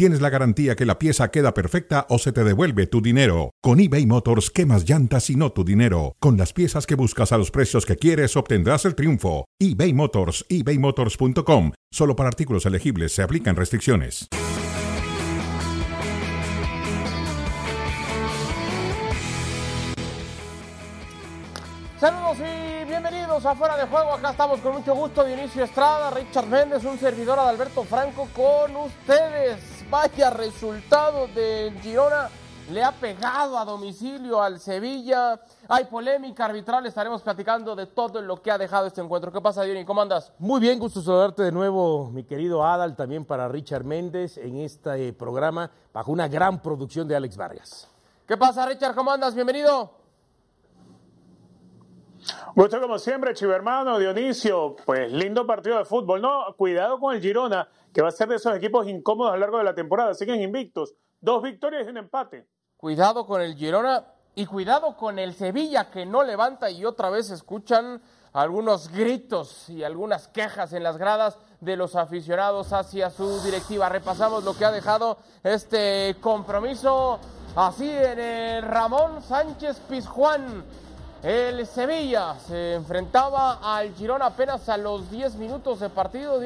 tienes la garantía que la pieza queda perfecta o se te devuelve tu dinero. Con eBay Motors, quemas llantas y no tu dinero. Con las piezas que buscas a los precios que quieres, obtendrás el triunfo. eBay Motors, ebaymotors.com. Solo para artículos elegibles se aplican restricciones. Saludos y bienvenidos a Fuera de Juego. Acá estamos con mucho gusto. Dionisio Estrada, Richard Méndez, un servidor de Alberto Franco con ustedes. Vaya resultado del Girona. Le ha pegado a domicilio al Sevilla. Hay polémica arbitral. Estaremos platicando de todo lo que ha dejado este encuentro. ¿Qué pasa, Dionisio? ¿Cómo andas? Muy bien, gusto saludarte de nuevo, mi querido Adal, también para Richard Méndez en este programa bajo una gran producción de Alex Vargas. ¿Qué pasa, Richard? ¿Cómo andas? Bienvenido. Gusto como siempre, chivo hermano, Dionisio. Pues lindo partido de fútbol, ¿no? Cuidado con el Girona, que va a ser de esos equipos incómodos a lo largo de la temporada. Siguen invictos. Dos victorias y un empate. Cuidado con el Girona y cuidado con el Sevilla, que no levanta y otra vez escuchan algunos gritos y algunas quejas en las gradas de los aficionados hacia su directiva. Repasamos lo que ha dejado este compromiso así en el Ramón Sánchez Pizjuán. El Sevilla se enfrentaba al Girona apenas a los 10 minutos de partido.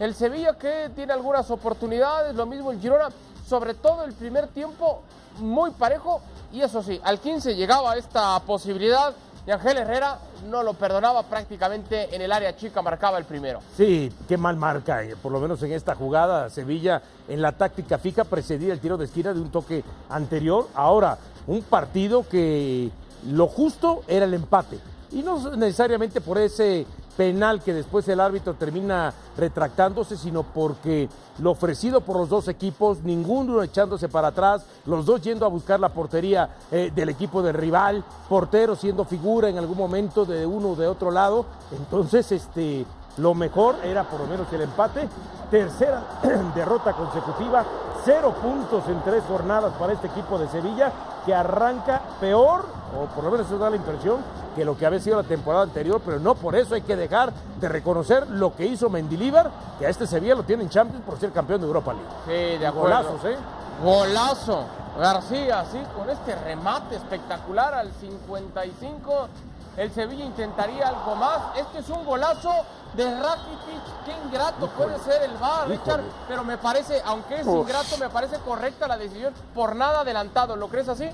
El Sevilla que tiene algunas oportunidades, lo mismo el Girona, sobre todo el primer tiempo muy parejo. Y eso sí, al 15 llegaba esta posibilidad y Ángel Herrera no lo perdonaba prácticamente en el área chica, marcaba el primero. Sí, qué mal marca, eh, por lo menos en esta jugada. Sevilla en la táctica fija precedía el tiro de esquina de un toque anterior. Ahora, un partido que lo justo era el empate. Y no necesariamente por ese penal que después el árbitro termina retractándose, sino porque lo ofrecido por los dos equipos, ninguno echándose para atrás, los dos yendo a buscar la portería eh, del equipo del rival, portero siendo figura en algún momento de uno o de otro lado. Entonces, este, lo mejor era por lo menos el empate. Tercera derrota consecutiva, cero puntos en tres jornadas para este equipo de Sevilla, que arranca peor, o por lo menos eso da la impresión, que lo que había sido la temporada anterior, pero no por eso hay que dejar de reconocer lo que hizo Mendilíbar, que a este Sevilla lo tiene en Champions por ser campeón de Europa League. Sí, de acuerdo. Golazos, ¿eh? Golazo. García, sí, con este remate espectacular al 55. El Sevilla intentaría algo más. Este es un golazo de Rakitic. Qué ingrato puede ser el VAR, Richard. Pero me parece, aunque es ingrato, me parece correcta la decisión por nada adelantado. ¿Lo crees así?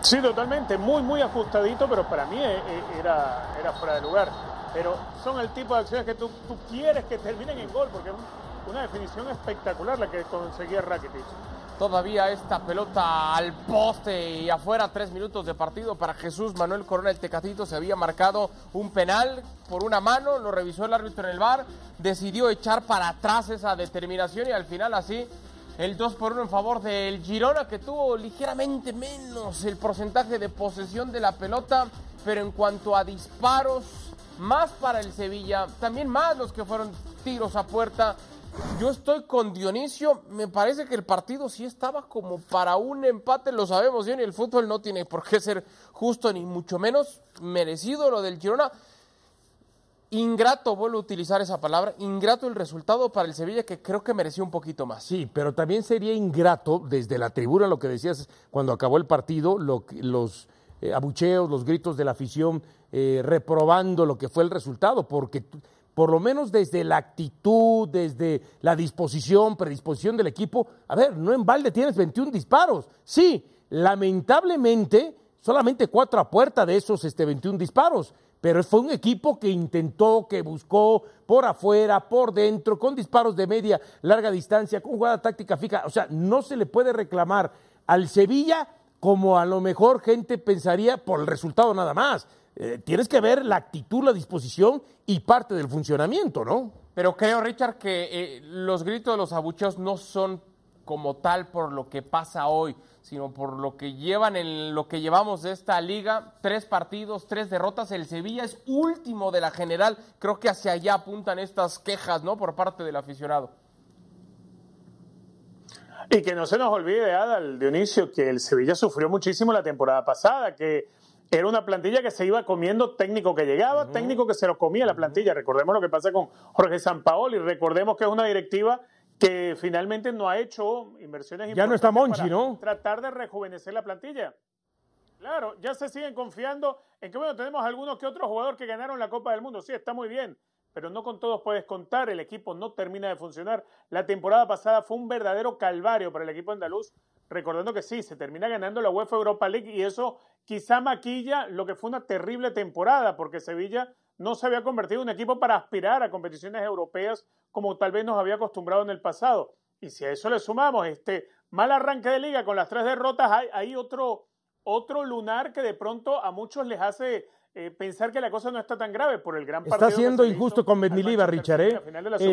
Sí, totalmente. Muy, muy ajustadito, pero para mí eh, eh, era, era fuera de lugar. Pero son el tipo de acciones que tú, tú quieres que terminen en gol, porque una definición espectacular la que conseguía Rakitic. Todavía esta pelota al poste y afuera, tres minutos de partido para Jesús Manuel Corona, el Tecatito. Se había marcado un penal por una mano, lo revisó el árbitro en el bar, decidió echar para atrás esa determinación y al final así el 2 por 1 en favor del Girona, que tuvo ligeramente menos el porcentaje de posesión de la pelota, pero en cuanto a disparos, más para el Sevilla, también más los que fueron tiros a puerta. Yo estoy con Dionisio, me parece que el partido sí estaba como para un empate, lo sabemos bien, y el fútbol no tiene por qué ser justo ni mucho menos merecido lo del Girona. Ingrato, vuelvo a utilizar esa palabra, ingrato el resultado para el Sevilla que creo que mereció un poquito más. Sí, pero también sería ingrato desde la tribuna lo que decías cuando acabó el partido, lo, los eh, abucheos, los gritos de la afición eh, reprobando lo que fue el resultado, porque por lo menos desde la actitud, desde la disposición, predisposición del equipo, a ver, no en balde tienes 21 disparos. Sí, lamentablemente solamente cuatro a puerta de esos este, 21 disparos pero fue un equipo que intentó, que buscó por afuera, por dentro, con disparos de media, larga distancia, con jugada táctica fija. O sea, no se le puede reclamar al Sevilla como a lo mejor gente pensaría por el resultado nada más. Eh, tienes que ver la actitud, la disposición y parte del funcionamiento, ¿no? Pero creo, Richard, que eh, los gritos de los abucheos no son como tal por lo que pasa hoy, sino por lo que llevan en lo que llevamos de esta liga, tres partidos, tres derrotas, el Sevilla es último de la general, creo que hacia allá apuntan estas quejas, ¿no? por parte del aficionado. Y que no se nos olvide, Adal, Dionisio, que el Sevilla sufrió muchísimo la temporada pasada, que era una plantilla que se iba comiendo técnico que llegaba, técnico que se lo comía la plantilla. Recordemos lo que pasa con Jorge Sampaoli, recordemos que es una directiva que finalmente no ha hecho inversiones ya no está Monchi, ¿no? Tratar de rejuvenecer la plantilla. Claro, ya se siguen confiando en que, bueno, tenemos algunos que otros jugadores que ganaron la Copa del Mundo. Sí, está muy bien, pero no con todos puedes contar. El equipo no termina de funcionar. La temporada pasada fue un verdadero calvario para el equipo andaluz. Recordando que sí, se termina ganando la UEFA Europa League y eso quizá maquilla lo que fue una terrible temporada, porque Sevilla no se había convertido en un equipo para aspirar a competiciones europeas como tal vez nos había acostumbrado en el pasado. Y si a eso le sumamos este mal arranque de liga con las tres derrotas, hay, otro, otro lunar que de pronto a muchos les hace eh, pensar que la cosa no está tan grave por el gran partido. Está siendo injusto con Mendilibar, Richard, ¿eh?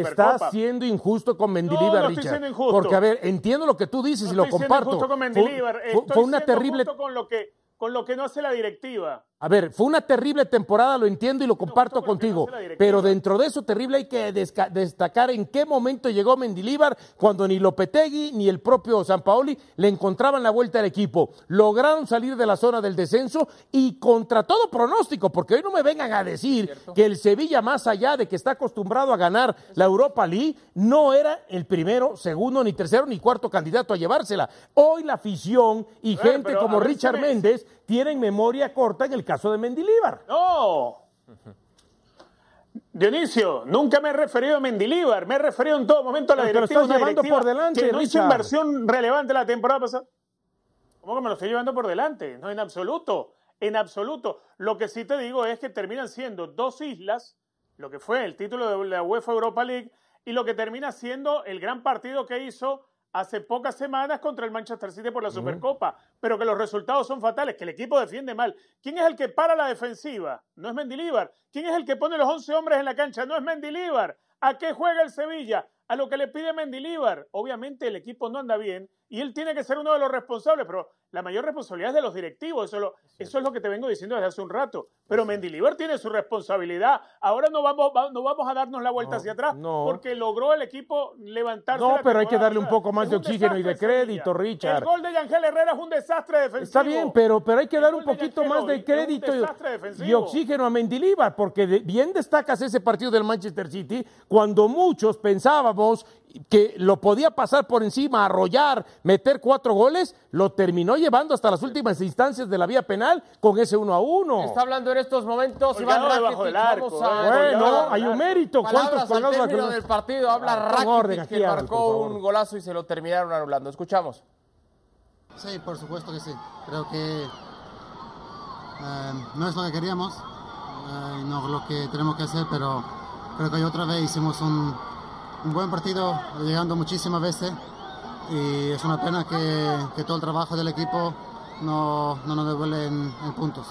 Está siendo injusto con Mendilibar, Richard. Porque, a ver, entiendo lo que tú dices y lo comparto. Con fue, fue, una terrible. Con lo, que, con lo que no hace la directiva. A ver, fue una terrible temporada, lo entiendo y lo comparto contigo, pero dentro de eso terrible hay que destacar en qué momento llegó Mendilíbar cuando ni Lopetegui ni el propio San Paoli le encontraban la vuelta al equipo. Lograron salir de la zona del descenso y contra todo pronóstico, porque hoy no me vengan a decir que el Sevilla, más allá de que está acostumbrado a ganar la Europa League, no era el primero, segundo, ni tercero, ni cuarto candidato a llevársela. Hoy la afición y gente como Richard Méndez tienen memoria corta en el caso de Mendilíbar. No. Dionisio, nunca me he referido a Mendilíbar, me he referido en todo momento a la directiva, por delante, que no hizo inversión relevante la temporada pasada. ¿Cómo que me lo estoy llevando por delante? No, en absoluto, en absoluto. Lo que sí te digo es que terminan siendo dos islas, lo que fue el título de la UEFA Europa League, y lo que termina siendo el gran partido que hizo hace pocas semanas contra el Manchester City por la Supercopa, pero que los resultados son fatales, que el equipo defiende mal. ¿Quién es el que para la defensiva? No es Mendilíbar. ¿Quién es el que pone los 11 hombres en la cancha? No es Mendilíbar. ¿A qué juega el Sevilla? A lo que le pide Mendilíbar. Obviamente el equipo no anda bien y él tiene que ser uno de los responsables, pero la mayor responsabilidad es de los directivos, eso, lo, eso es lo que te vengo diciendo desde hace un rato. Pero Mendilibar tiene su responsabilidad. Ahora no vamos, no vamos a darnos la vuelta hacia atrás porque logró el equipo levantarse. No, pero hay que darle un poco más de oxígeno y de crédito, Richard. El gol de Yangel Herrera es un desastre defensivo. Está bien, pero, pero hay que dar un poquito más de crédito y, oxígeno a Mendilibar, porque bien destacas ese partido del Manchester City cuando muchos pensábamos que lo podía pasar por encima, arrollar, meter cuatro goles, lo terminó llevando hasta las últimas instancias de la vía penal con ese uno a uno. Está hablando en estos momentos Iván Rakitic. A... Bueno, hay un mérito. ¿Cuántos al término del partido habla Rakitic que marcó un golazo y se lo terminaron anulando. Escuchamos. Sí, por supuesto que sí. Creo que eh, no es lo que queríamos, eh, no lo que tenemos que hacer, pero creo que otra vez hicimos un un buen partido, llegando muchísimas veces y es una pena que, todo el trabajo del equipo no, no nos devuelve en, puntos.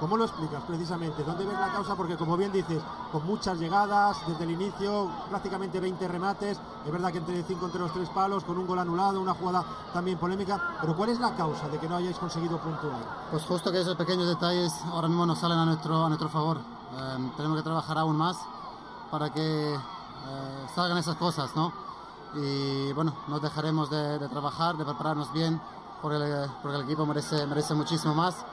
¿Cómo lo explicas precisamente? ¿Dónde ves la causa? Porque como bien dices, con muchas llegadas desde el inicio, prácticamente 20 remates, es verdad que entre 5 entre los tres palos, con un gol anulado, una jugada también polémica, pero ¿cuál es la causa de que no hayáis conseguido puntuar? Pues justo que esos pequeños detalles ahora mismo nos salen a nuestro, a nuestro favor. Eh, tenemos que trabajar aún más para que eh, salgan esas cosas, ¿no? Y bueno, no dejaremos de, trabajar, de prepararnos bien, porque el, porque el equipo merece, merece muchísimo más.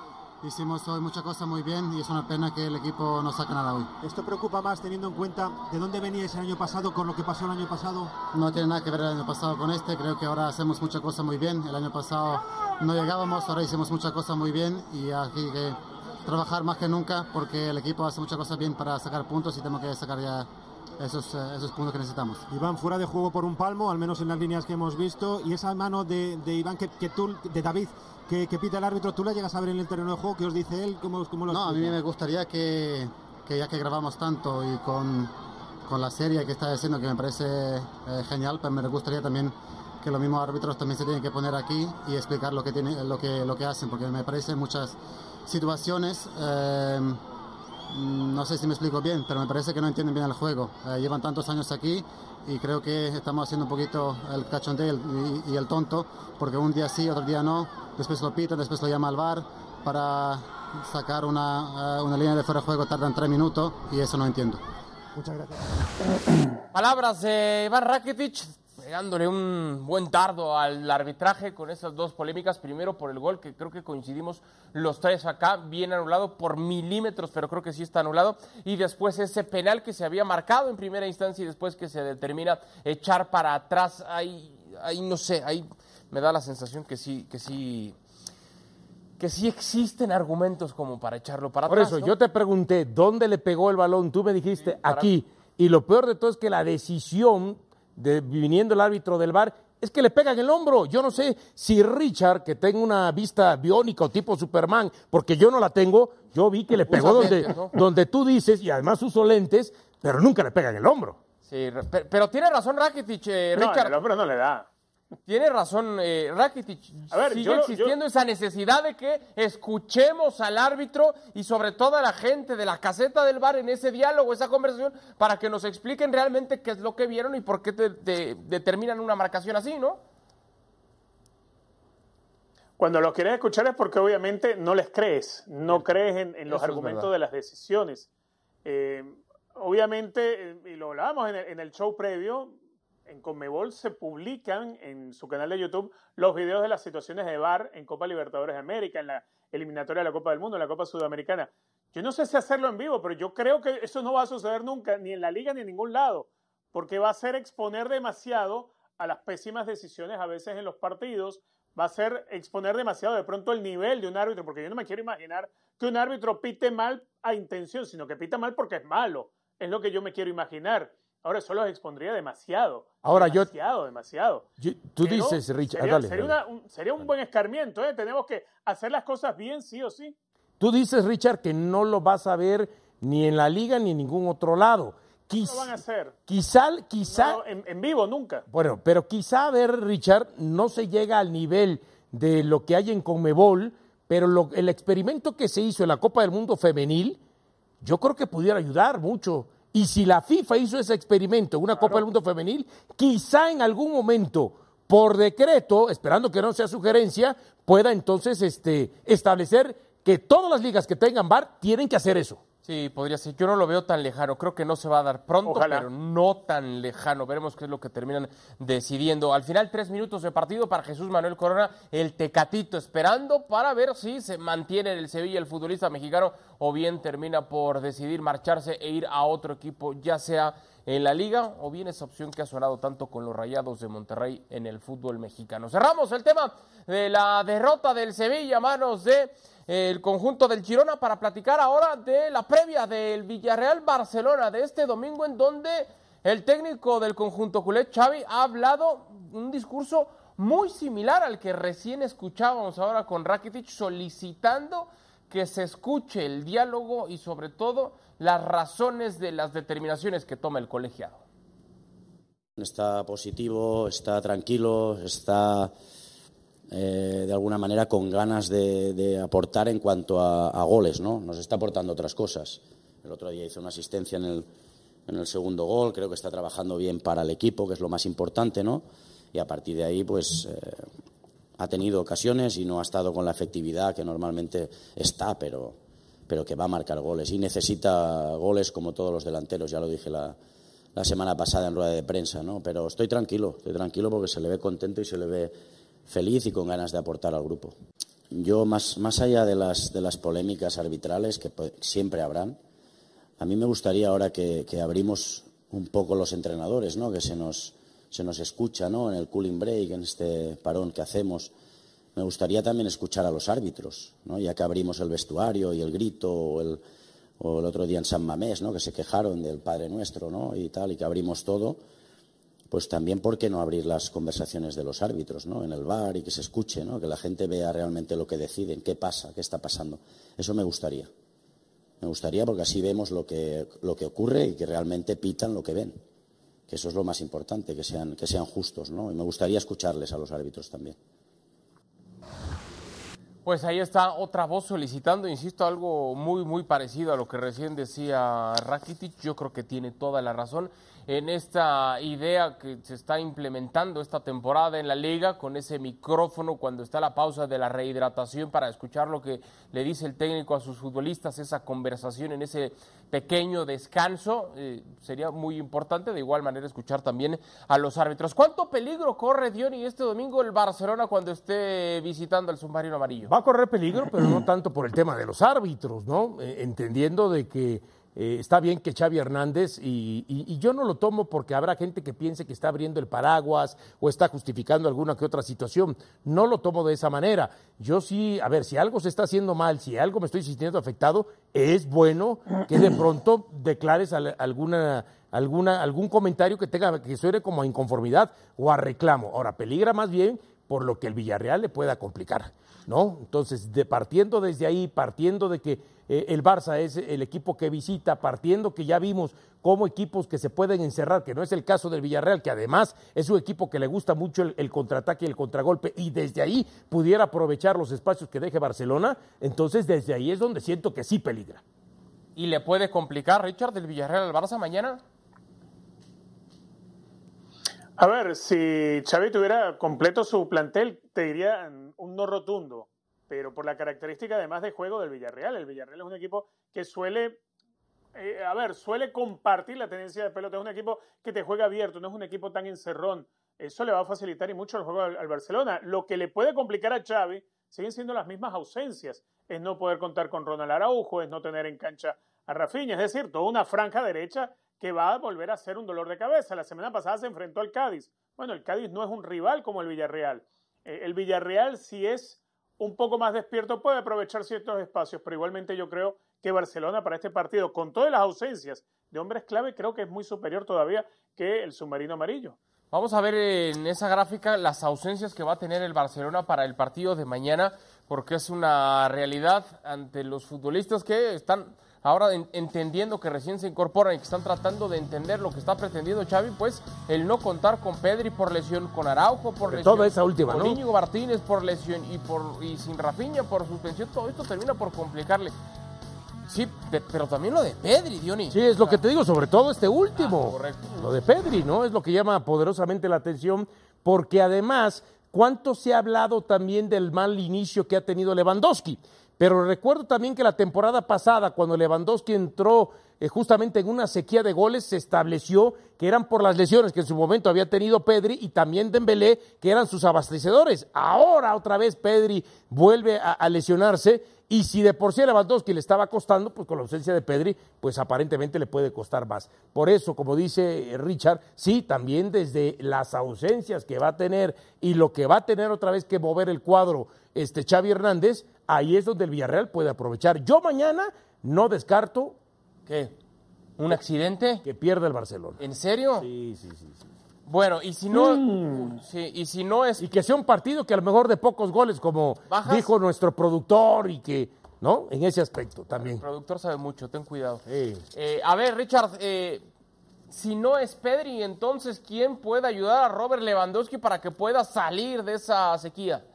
Hicimos hoy muchas cosas muy bien y es una pena que el equipo no saque nada hoy. ¿Esto preocupa más teniendo en cuenta de dónde veníais el año pasado con lo que pasó el año pasado? No tiene nada que ver el año pasado con este. Creo que ahora hacemos muchas cosas muy bien. El año pasado no llegábamos, ahora hicimos muchas cosas muy bien y aquí que trabajar más que nunca porque el equipo hace muchas cosas bien para sacar puntos y tenemos que sacar ya esos, eh, esos puntos que necesitamos. Iván fuera de juego por un palmo, al menos en las líneas que hemos visto, y esa mano de, de Iván que, que, tú, de David que, que, pita el árbitro, ¿tú la llegas a ver en el terreno de juego? ¿Qué os dice él? ¿Cómo, cómo lo no, a mí me gustaría que, que, ya que grabamos tanto y con, con la serie que está haciendo, que me parece eh, genial, pero me gustaría también que los mismos árbitros también se tienen que poner aquí y explicar lo que, tiene, lo que, lo que hacen, porque me parece muchas situaciones. Eh, no sé si me explico bien, pero me parece que no entienden bien el juego. Eh, llevan tantos años aquí y creo que estamos haciendo un poquito el cachondeo y, y, el tonto, porque un día sí, otro día no, después lo pita, después lo llama al bar para sacar una, uh, una línea de fuera de juego, tardan tres minutos y eso no entiendo. Muchas gracias. Palabras de Iván Rakitic, pegándole un buen tardo al arbitraje con esas dos polémicas. Primero por el gol, que creo que coincidimos los tres acá, bien anulado por milímetros, pero creo que sí está anulado. Y después ese penal que se había marcado en primera instancia y después que se determina echar para atrás. Ahí, ahí no sé, ahí me da la sensación que sí, que sí que sí existen argumentos como para echarlo para Por atrás. eso, ¿no? yo te pregunté dónde le pegó el balón, tú me dijiste aquí. Y lo peor de todo es que la decisión de viniendo el árbitro del bar es que le pega en el hombro. Yo no sé si Richard, que tenga una vista biónica o tipo Superman, porque yo no la tengo, yo vi que le pegó donde, lentes, ¿no? donde tú dices, y además usó lentes, pero nunca le pega en el hombro. Sí, pero, tiene razón Rakitic, eh, No, Richard. el hombro no le da. Tiene razón eh, Rakitic. A ver, Sigue yo existiendo esa necesidad de que escuchemos al árbitro y sobre todo a la gente de la caseta del bar en ese diálogo, esa conversación, para que nos expliquen realmente qué es lo que vieron y por qué te- te- determinan una marcación así, ¿no? Cuando lo quieres escuchar es porque obviamente no les crees, no crees en, en los Eso argumentos de las decisiones. Eh, obviamente, eh, y lo hablábamos en el, en el show previo, en Conmebol se publican en su canal de YouTube los videos de las situaciones de VAR en Copa Libertadores de América, en la eliminatoria de la Copa del Mundo, en la Copa Sudamericana. Yo no sé si hacerlo en vivo, pero yo creo que eso no va a suceder nunca, ni en la liga ni en ningún lado, porque va a ser exponer demasiado a las pésimas decisiones a veces en los partidos, va a ser exponer demasiado de pronto el nivel de un árbitro, porque yo no me quiero imaginar que un árbitro pite mal a intención, sino que pita mal porque es malo. Es lo que yo me quiero imaginar. Ahora eso los expondría demasiado. Ahora, yo- demasiado, demasiado. Tú Pero dices, Richard, Sería, dale, sería dale. una- un, sería un buen escarmiento, ¿eh? Tenemos que hacer las cosas bien, sí o sí. Tú dices, Richard, que no lo vas a ver ni en la liga ni en ningún otro lado. No Quiz- lo van a hacer. quizá, quizá, No, en, en vivo nunca. Bueno, pero quizá, a ver, Richard, no se llega al nivel de lo que hay en Conmebol, pero lo- el experimento que se hizo en la Copa del Mundo femenil, yo creo que pudiera ayudar mucho. Y si la FIFA hizo ese experimento en una Copa del Mundo femenil, quizá en algún momento, por decreto, esperando que no sea sugerencia, pueda entonces este, establecer que todas las ligas que tengan VAR tienen que hacer eso. Sí, podría ser. Yo no lo veo tan lejano. Creo que no se va a dar pronto, Ojalá. pero no tan lejano. Veremos qué es lo que terminan decidiendo. Al final, tres minutos de partido para Jesús Manuel Corona, el Tecatito, esperando para ver si se mantiene en el Sevilla el futbolista mexicano o bien termina por decidir marcharse e ir a otro equipo, ya sea en la liga o bien esa opción que ha sonado tanto con los Rayados de Monterrey en el fútbol mexicano. Cerramos el tema de la derrota del Sevilla a manos de el conjunto del Girona para platicar ahora de la previa del Villarreal Barcelona de este domingo en donde el técnico del conjunto culé Xavi ha hablado un discurso muy similar al que recién escuchábamos ahora con Rakitic solicitando que se escuche el diálogo y sobre todo las razones de las determinaciones que toma el colegiado. Está positivo, está tranquilo, está eh, de alguna manera con ganas de, aportar en cuanto a, a goles, ¿no? Nos está aportando otras cosas. El otro día hizo una asistencia en el, en el segundo gol, creo que está trabajando bien para el equipo, que es lo más importante, ¿no? Y a partir de ahí, pues eh, ha tenido ocasiones y no ha estado con la efectividad que normalmente está, pero, pero que va a marcar goles. Y necesita goles como todos los delanteros, ya lo dije la, la semana pasada en rueda de prensa, ¿no? Pero estoy tranquilo, estoy tranquilo porque se le ve contento y se le ve feliz y con ganas de aportar al grupo. Yo, más, más allá de las, de las polémicas arbitrales, que pues, siempre habrán, a mí me gustaría ahora que, que abrimos un poco los entrenadores, ¿no? Que se nos, se nos escucha, ¿no? En el cooling break, en este parón que hacemos. Me gustaría también escuchar a los árbitros, ¿no? Ya que abrimos el vestuario y el grito o el, o el otro día en San Mamés, ¿no? Que se quejaron del Padre Nuestro, ¿no? Y tal, y que abrimos todo. Pues también, ¿por qué no abrir las conversaciones de los árbitros, ¿no? En el bar y que se escuche, ¿no? Que la gente vea realmente lo que deciden, qué pasa, qué está pasando. Eso me gustaría. Me gustaría porque así vemos lo que, lo que ocurre y que realmente pitan lo que ven. Que eso es lo más importante, que sean, que sean justos, ¿no? Y me gustaría escucharles a los árbitros también. Pues ahí está otra voz solicitando, insisto, algo muy, muy parecido a lo que recién decía Rakitic. Yo creo que tiene toda la razón en esta idea que se está implementando esta temporada en la liga con ese micrófono cuando está la pausa de la rehidratación para escuchar lo que le dice el técnico a sus futbolistas, esa conversación en ese pequeño descanso. Eh, sería muy importante de igual manera escuchar también a los árbitros. ¿Cuánto peligro corre Diony este domingo el Barcelona cuando esté visitando al submarino amarillo? Va a correr peligro, pero no tanto por el tema de los árbitros, ¿no? Eh, entendiendo de que eh, está bien que Xavi Hernández, y, yo no lo tomo porque habrá gente que piense que está abriendo el paraguas o está justificando alguna que otra situación. No lo tomo de esa manera. Yo sí, a ver, si algo se está haciendo mal, si algo me estoy sintiendo afectado, es bueno que de pronto declares alguna, alguna, algún comentario que tenga que suene como a inconformidad o a reclamo. Ahora, peligra más bien por lo que el Villarreal le pueda complicar, ¿no? Entonces, de, partiendo desde ahí, partiendo de que eh, el Barça es el equipo que visita, partiendo que ya vimos como equipos que se pueden encerrar, que no es el caso del Villarreal, que además es un equipo que le gusta mucho el, el contraataque y el contragolpe, y desde ahí pudiera aprovechar los espacios que deje Barcelona, entonces desde ahí es donde siento que sí peligra. ¿Y le puede complicar, Richard, del Villarreal al Barça mañana? A ver, si Xavi tuviera completo su plantel, te diría un no rotundo, pero por la característica además de juego del Villarreal. El Villarreal es un equipo que suele, eh, a ver, suele compartir la tendencia de pelota. Es un equipo que te juega abierto, no es un equipo tan encerrón. Eso le va a facilitar y mucho el juego al, al Barcelona. Lo que le puede complicar a Xavi siguen siendo las mismas ausencias. Es no poder contar con Ronald Araujo, es no tener en cancha a Rafinha, es decir, toda una franja derecha que va a volver a ser un dolor de cabeza. La semana pasada se enfrentó al Cádiz. Bueno, el Cádiz no es un rival como el Villarreal. Eh, el Villarreal, si es un poco más despierto, puede aprovechar ciertos espacios, pero igualmente yo creo que Barcelona para este partido, con todas las ausencias de hombres clave, creo que es muy superior todavía que el submarino amarillo. Vamos a ver en esa gráfica las ausencias que va a tener el Barcelona para el partido de mañana, porque es una realidad ante los futbolistas que están ahora entendiendo que recién se incorporan y que están tratando de entender lo que está pretendiendo Xavi, pues el no contar con Pedri por lesión, con Araujo por lesión, toda esa última, con Íñigo Martínez por lesión y por y sin Rafinha por suspensión, todo esto termina por complicarle. Sí, pero también lo de Pedri, Diony. Sí, es lo que te digo, sobre todo este último. Ah, correcto. Lo de Pedri, ¿no? Es lo que llama poderosamente la atención, porque además, ¿cuánto se ha hablado también del mal inicio que ha tenido Lewandowski? Pero recuerdo también que la temporada pasada, cuando Lewandowski entró eh, justamente en una sequía de goles, se estableció que eran por las lesiones que en su momento había tenido Pedri y también Dembélé, que eran sus abastecedores. Ahora otra vez Pedri vuelve a, lesionarse y si de por sí a Lewandowski le estaba costando, pues con la ausencia de Pedri, pues aparentemente le puede costar más. Por eso, como dice Richard, sí, también desde las ausencias que va a tener y lo que va a tener otra vez que mover el cuadro este Xavi Hernández, ahí es donde el Villarreal puede aprovechar. Yo mañana no descarto ¿Qué? ¿Un accidente? Que pierda el Barcelona. ¿En serio? Sí, sí, sí. Bueno, y si no, mm. sí, y si no es... Y que sea un partido que a lo mejor de pocos goles, como dijo nuestro productor, y que, ¿no? En ese aspecto también. El productor sabe mucho, ten cuidado. Eh, a ver, Richard, eh, si no es Pedri, entonces, ¿quién puede ayudar a Robert Lewandowski para que pueda salir de esa sequía?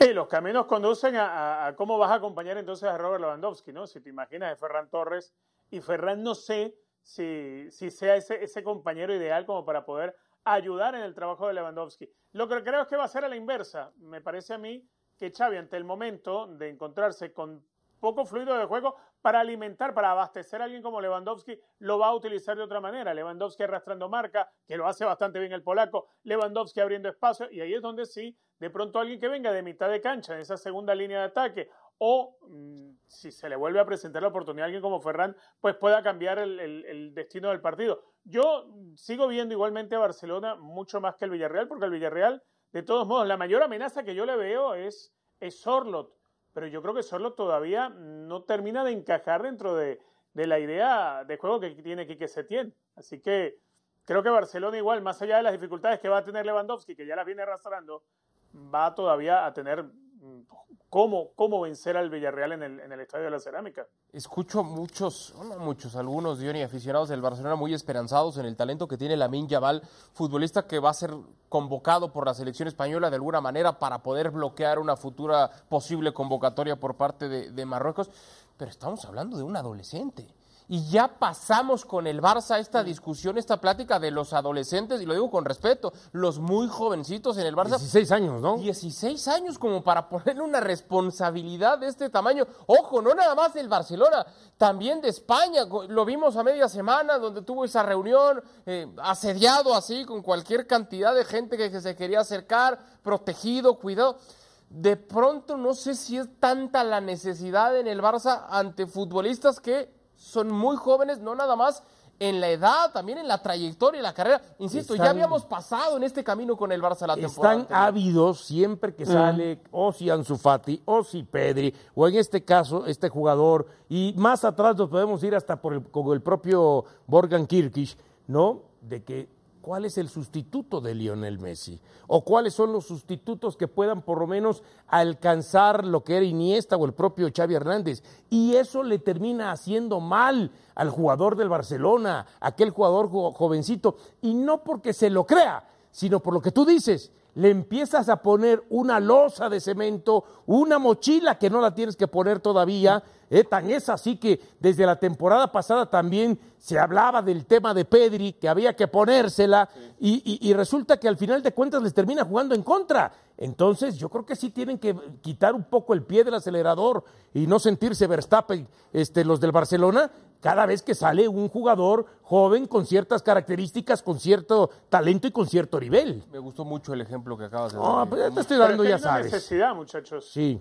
Y los caminos conducen a, cómo vas a acompañar entonces a Robert Lewandowski, ¿no? Si te imaginas de Ferran Torres y Ferran no sé si, si sea ese, ese compañero ideal como para poder ayudar en el trabajo de Lewandowski. Lo que creo es que va a ser a la inversa. Me parece a mí que Xavi ante el momento de encontrarse con poco fluido de juego para alimentar, para abastecer a alguien como Lewandowski, lo va a utilizar de otra manera. Lewandowski arrastrando marca, que lo hace bastante bien el polaco, Lewandowski abriendo espacio, y ahí es donde sí, de pronto alguien que venga de mitad de cancha, en esa segunda línea de ataque, o mm, si se le vuelve a presentar la oportunidad a alguien como Ferran, pues pueda cambiar el, destino del partido. Yo sigo viendo igualmente a Barcelona mucho más que el Villarreal, porque el Villarreal, de todos modos, la mayor amenaza que yo le veo es, es Sorlot pero yo creo que solo todavía no termina de encajar dentro de, la idea de juego que tiene Quique Setién. Así que creo que Barcelona igual, más allá de las dificultades que va a tener Lewandowski, que ya las viene arrastrando, va todavía a tener cómo, cómo vencer al Villarreal en el, en el Estadio de la Cerámica. Escucho muchos, no muchos, algunos, Diony, aficionados del Barcelona muy esperanzados en el talento que tiene Lamin Yamal, futbolista que va a ser convocado por la selección española de alguna manera para poder bloquear una futura posible convocatoria por parte de, de Marruecos. Pero estamos hablando de un adolescente y ya pasamos con el Barça esta discusión, esta plática de los adolescentes, y lo digo con respeto, los muy jovencitos en el Barça. 16 años, ¿no? 16 años como para ponerle una responsabilidad de este tamaño. Ojo, no nada más del Barcelona, también de España. Lo vimos a media semana donde tuvo esa reunión, eh, asediado así, con cualquier cantidad de gente que, que se quería acercar, protegido, cuidado de pronto no sé si es tanta la necesidad en el Barça ante futbolistas que son muy jóvenes, no nada más en la edad, también en la trayectoria, y la carrera. Insisto, ya habíamos pasado en este camino con el Barça la temporada. Están ávidos siempre que sale o si Ansu Fati o si Pedri o en este caso este jugador y más atrás nos podemos ir hasta por el, con el propio Borgan Kirkish, ¿no? De que ¿Cuál es el sustituto de Lionel Messi? ¿O cuáles son los sustitutos que puedan por lo menos alcanzar lo que era Iniesta o el propio Xavi Hernández? Y eso le termina haciendo mal al jugador del Barcelona, aquel jugador jovencito, y no porque se lo crea, sino por lo que tú dices, le empiezas a poner una losa de cemento, una mochila que no la tienes que poner todavía. Eh, tan es así que desde la temporada pasada también se hablaba del tema de Pedri, que había que ponérsela, y, y, resulta que al final de cuentas les termina jugando en contra. Entonces yo creo que sí tienen que quitar un poco el pie del acelerador y no sentirse Verstappen, este, los del Barcelona, cada vez que sale un jugador joven con ciertas características, con cierto talento y con cierto nivel. Me gustó mucho el ejemplo que acabas de dar. No, pues ya te estoy dando, ya sabes. Hay una necesidad, muchachos. Sí.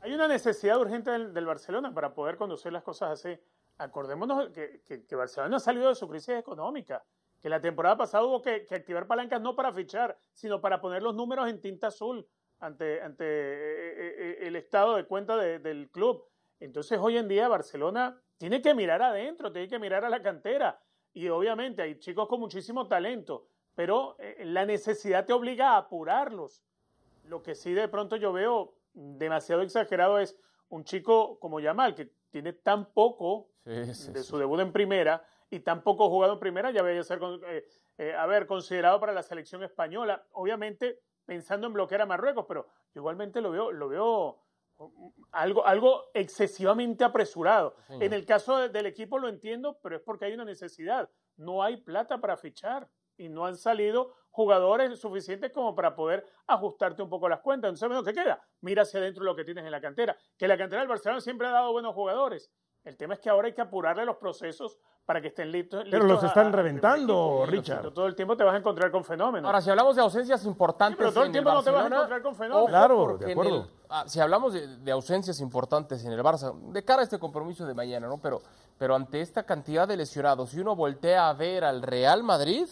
Hay una necesidad urgente del, Barcelona para poder conducir las cosas así. Acordémonos que, que, Barcelona ha salido de su crisis económica, que la temporada pasada hubo que, activar palancas no para fichar, sino para poner los números en tinta azul ante, ante eh, eh, eh, el estado de cuenta del club. Entonces hoy en día Barcelona tiene que mirar adentro, tiene que mirar a la cantera. Y obviamente hay chicos con muchísimo talento, pero la necesidad te obliga a apurarlos. Lo que sí de pronto yo veo demasiado exagerado es un chico como Yamal, que tiene tan poco de su debut en primera y tan poco jugado en primera, ya a ser eh, eh, haber considerado para la selección española. Obviamente pensando en bloquear a Marruecos, pero igualmente lo veo, lo veo algo, algo excesivamente apresurado. En el caso del equipo lo entiendo, pero es porque hay una necesidad. No hay plata para fichar y no han salido jugadores suficientes como para poder ajustarte un poco las cuentas. Entonces, ¿qué queda? Mira hacia adentro lo que tienes en la cantera. Que la cantera del Barcelona siempre ha dado buenos jugadores. El tema es que ahora hay que apurarle los procesos para que estén listos. Pero los están reventando, Richard. todo el tiempo te vas a encontrar con fenómenos. Ahora, si hablamos de ausencias importantes. pero todo el tiempo no te vas a encontrar con fenómenos. claro, de acuerdo. Ah, si hablamos de, ausencias importantes en el Barça, de cara a este compromiso de mañana, ¿no? Pero, pero ante esta cantidad de lesionados, si uno voltea a ver al Real Madrid,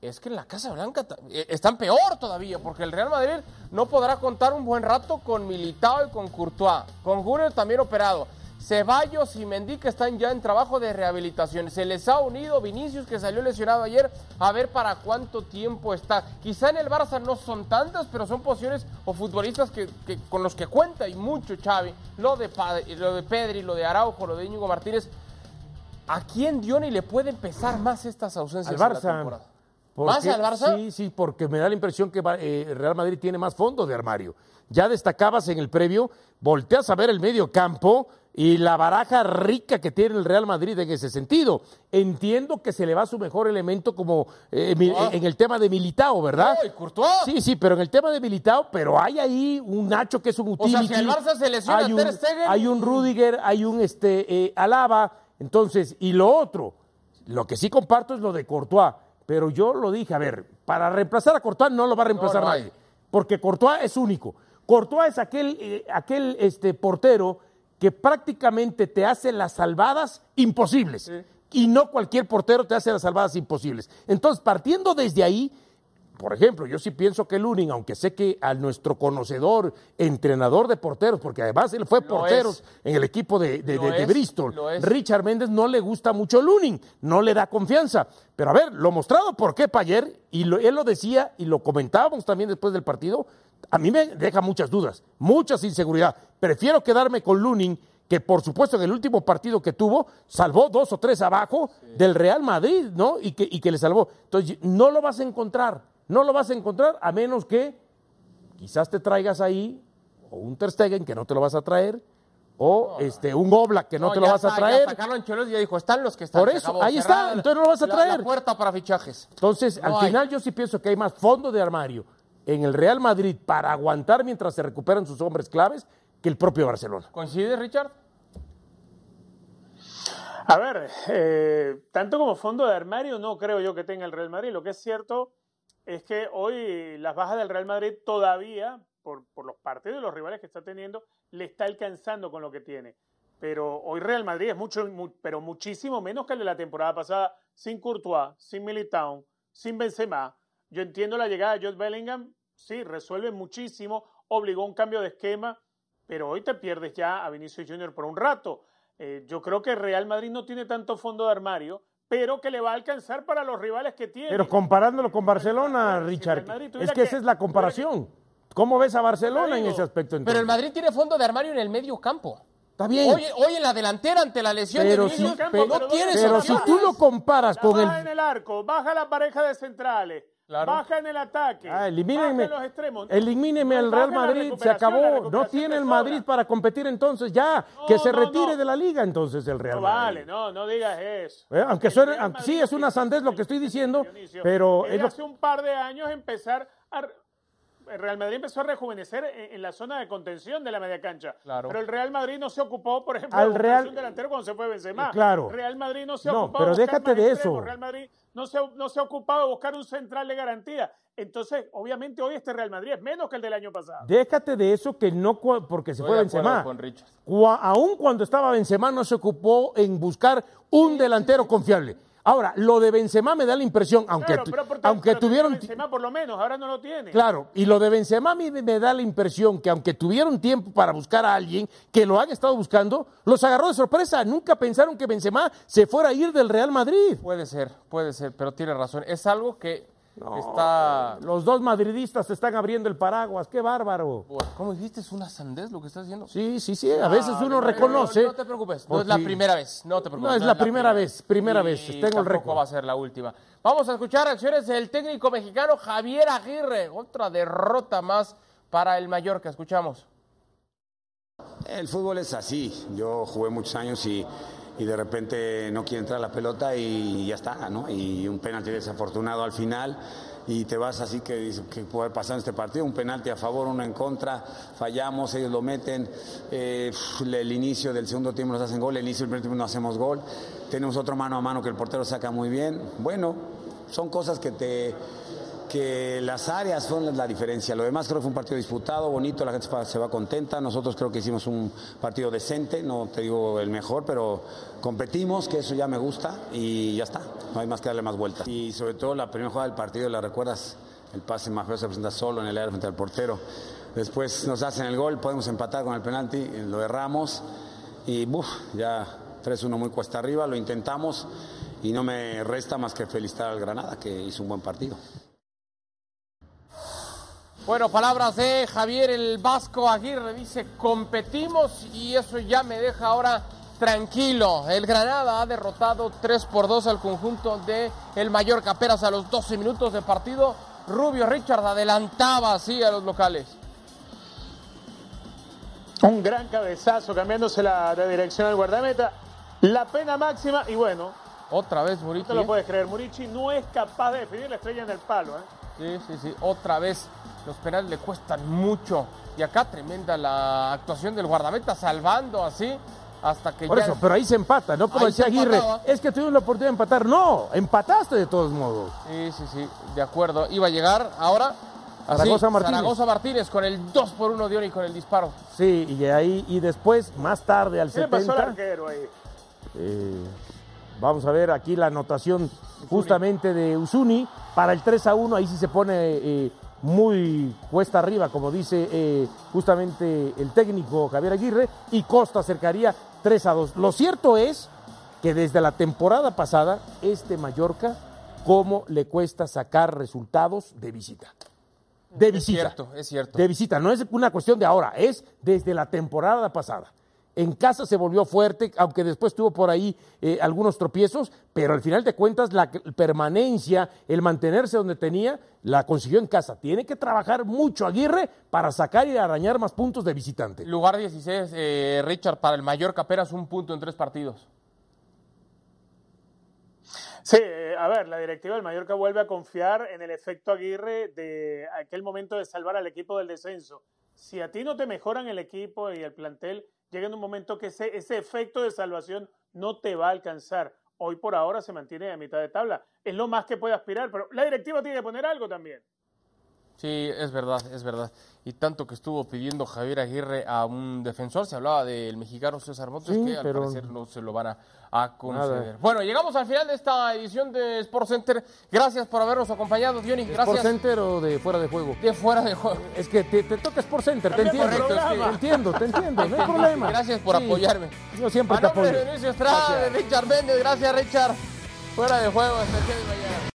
es que en la Casa Blanca eh, están peor todavía, porque el Real Madrid no podrá contar un buen rato con Militao y con Courtois, con Gurel también operado. Ceballos y Mendy que están ya en trabajo de rehabilitación. Se les ha unido Vinicius que salió lesionado ayer a ver para cuánto tiempo está. Quizá en el Barça no son tantas, pero son posiciones o futbolistas que, con los que cuenta y mucho Xavi. Lo de, lo de Pedri, lo de Araujo, lo de Íñigo Martínez. ¿A quién Diony le puede pesar más estas ausencias al Barça? ¿Más al Barça? Sí, sí, porque me da la impresión que eh, Real Madrid tiene más fondo de armario. Ya destacabas en el previo, volteas a ver el medio campo y la baraja rica que tiene el Real Madrid en ese sentido. Entiendo que se le va su mejor elemento como eh, en el tema de Militao, ¿verdad? Sí, sí, pero en el tema de Militao, pero hay ahí un Nacho que es un utility. O sea, si el Barça se lesiona hay un, hay un Rudiger, hay un este, eh, Alaba, entonces, y lo otro, lo que sí comparto es lo de Courtois, pero yo lo dije, a ver, para reemplazar a Courtois no lo va a reemplazar nadie, porque Courtois es único. Courtois es aquel, eh, aquel este, portero que prácticamente te hace las salvadas imposibles. Y no cualquier portero te hace las salvadas imposibles. Entonces, partiendo desde ahí, por ejemplo, yo sí pienso que Lunin, aunque sé que a nuestro conocedor, entrenador de porteros, porque además él fue portero en el equipo de, Bristol, Richard Méndez no le gusta mucho Lunin, no le da confianza. Pero a ver, lo mostrado por qué ayer, y él lo decía y lo comentábamos también después del partido, a mí me deja muchas dudas, muchas inseguridad. Prefiero quedarme con Lunin, que por supuesto en el último partido que tuvo salvó dos o tres abajo del Real Madrid, ¿no? Y que, y que le salvó. Entonces, no lo vas a encontrar, no lo vas a encontrar a menos que quizás te traigas ahí o un Ter Stegen que no te lo vas a traer o este un Oblak que no, te lo vas a traer. Ya sacaron Ancelotti y ya dijo, están los que están. Por eso, ahí está, entonces no lo vas a la- traer. La puerta para fichajes. Entonces, No al hay. final yo sí pienso que hay más fondo de armario en el Real Madrid para aguantar mientras se recuperan sus hombres claves que el propio Barcelona. ¿Coincide, Richard? A ver, eh, tanto como fondo de armario no creo yo que tenga el Real Madrid. Lo que es cierto es que hoy las bajas del Real Madrid todavía, por, por los partidos y los rivales que está teniendo, le está alcanzando con lo que tiene. Pero hoy Real Madrid es mucho, mu- pero muchísimo menos que el de la temporada pasada, sin Courtois, sin Militao, sin Benzema. Yo entiendo la llegada de Jude Bellingham, sí, resuelve muchísimo, obligó un cambio de esquema, pero hoy te pierdes ya a Vinicius Junior por un rato. Eh, yo creo que Real Madrid no tiene tanto fondo de armario, pero que le va a alcanzar para los rivales que tiene. Pero comparándolo con Barcelona, si Richard, Madrid es que que- esa es la comparación. ¿Cómo ves a Barcelona en ese aspecto entonces? Pero el Madrid tiene fondo de armario en el medio campo. Está bien. Hoy, hoy en la delantera ante la lesión Pero de sí, Vinicius, pero- no tienes pero si tú lo comparas La con baja en el... el arco, baja la pareja de centrales, Claro. baja en el ataque, Ah, elimínenme, baja en los extremos. elimínenme al Real Madrid, se acabó. No tiene el. Madrid para competir entonces ya. que se no, retire no. de la liga entonces el Real No Madrid. vale, no, no digas eso. Eh, aunque suene, sí es una sandez lo que estoy diciendo, Dionisio, pero es hace un par de años empezar a el Real Madrid empezó a rejuvenecer en, en la zona de contención de la media cancha. Claro. Pero el Real Madrid no se ocupó, por ejemplo, Al de Real- un delantero cuando se fue Benzema. Eh, claro. Real Madrid no se ha No, pero déjate de extremos. eso. Real Madrid no se, no se ha ocupado de buscar un central de garantía. Entonces, obviamente hoy este Real Madrid es menos que el del año pasado. déjate de eso que no porque se Estoy fue Benzema. con Richard. Aún cuando estaba Benzema no se ocupó en buscar un delantero confiable. Ahora, lo de Benzema me da la impresión, aunque, Claro, pero por- aunque pero tuvieron... Benzema por lo menos, ahora no lo tiene. Claro, y lo de Benzema a mí me da la impresión que aunque tuvieron tiempo para buscar a alguien que lo han estado buscando, los agarró de sorpresa. Nunca pensaron que Benzema se fuera a ir del Real Madrid. Puede ser, puede ser, pero tiene razón. Es algo que está... Los dos madridistas están abriendo el paraguas. ¡Qué bárbaro! Bueno, ¿Cómo dijiste? Es una sandez lo que estás diciendo. Sí, sí, sí. A veces uno No, reconoce. No, te preocupes, no es la primera vez. No te preocupes. No, es la primera vez, primera vez, Y tengo el tampoco récord. va a ser la última. Vamos a escuchar reacciones del técnico mexicano Javier Aguirre. Otra derrota más para el Mallorca. Escuchamos. El fútbol es así. Yo jugué muchos años y, y de repente no quiere entrar la pelota y ya está, ¿no? Y un penalti desafortunado al final y te vas así que ¿qué puede haber pasado en este partido? Un penalti a favor, uno en contra, fallamos, ellos lo meten, eh, el inicio del segundo tiempo nos hacen gol, el inicio del primer tiempo no hacemos gol, tenemos otro mano a mano que el portero saca muy bien. Bueno, son cosas que te que las áreas son la diferencia. Lo demás creo que fue un partido disputado, bonito, la gente se va- contenta. Nosotros creo que hicimos un partido decente, no te digo el mejor, pero competimos, que eso ya me gusta y ya está. No hay más que darle más vueltas. Y sobre todo la primera jugada del partido, ¿la recuerdas? El pase feo se presenta solo en el área frente al portero. Después nos hacen el gol, podemos empatar con el penalti, lo erramos y ya 3-1 muy cuesta arriba, lo intentamos y no me resta más que felicitar al Granada, que hizo un buen partido. Bueno, palabras de Javier el Vasco Aguirre. Dice, competimos y eso ya me deja ahora tranquilo. El Granada ha derrotado 3 por 2 al conjunto de el Mallorca. Apenas a los 12 minutos de partido, Rubio Richard adelantaba así a los locales. Un gran cabezazo cambiándose la, dirección al guardameta. La pena máxima y bueno, Otra vez no Murici. te lo puedes creer. Murici no es capaz de definir la estrella en el palo. ¿eh? Sí, sí, sí. Otra vez los penales le cuestan mucho. Y acá tremenda la actuación del guardameta salvando así hasta que Por ya... eso, pero ahí se empata, no como decía Aguirre, es que tuvimos la oportunidad de empatar. No, empataste de todos modos. Sí, sí, sí, de acuerdo. Iba a llegar ahora así, Zaragoza Martínez. Zaragoza Martínez con el 2 por 1 de Ori con el disparo. Sí, y ahí, y después, más tarde, al ¿Qué le pasó al 70, arquero ahí? eh, vamos a ver aquí la anotación justamente de Usuni para el 3 a 1, ahí sí se pone eh, muy cuesta arriba, como dice eh, justamente el técnico Javier Aguirre, y Costa acercaría 3 a 2. Lo cierto es que desde la temporada pasada, este Mallorca, cómo le cuesta sacar resultados de visita. de Es visita. cierto, es cierto. De visita, no es una cuestión de ahora, es desde la temporada pasada. En casa se volvió fuerte, aunque después tuvo por ahí eh, algunos tropiezos, pero al final de cuentas la permanencia, el mantenerse donde tenía, la consiguió en casa. Tiene que trabajar mucho Aguirre para sacar y arañar más puntos de visitante. Lugar 16, eh, Richard, para el Mallorca, apenas un punto en tres partidos. Sí, eh, a ver, la directiva del Mallorca vuelve a confiar en el efecto Aguirre de aquel momento de salvar al equipo del descenso. Si a ti no te mejoran el equipo y el plantel, llega en un momento que ese, ese efecto de salvación no te va a alcanzar. Hoy por ahora se mantiene a mitad de tabla. Es lo más que puede aspirar, pero la directiva tiene que poner algo también. Sí, es verdad, es verdad. Y tanto que estuvo pidiendo Javier Aguirre a un defensor, se hablaba del mexicano César Montes, Sí, que al pero- parecer no se lo van a, a conceder. Nada. Bueno, llegamos al final de esta edición de Sports Center. Gracias por habernos acompañado, Diony. ¿Sport Gracias. Center o de fuera de juego? De fuera de juego. Es que te, te toca Sport Center, te entiendo. programa. Te entiendo, te entiendo, no hay problema. Gracias por Sí, apoyarme. Yo siempre A te nombre apoyo. de Luis Estrada, de Richard Méndez. Gracias, Richard. Fuera de juego. Hasta el día de mañana.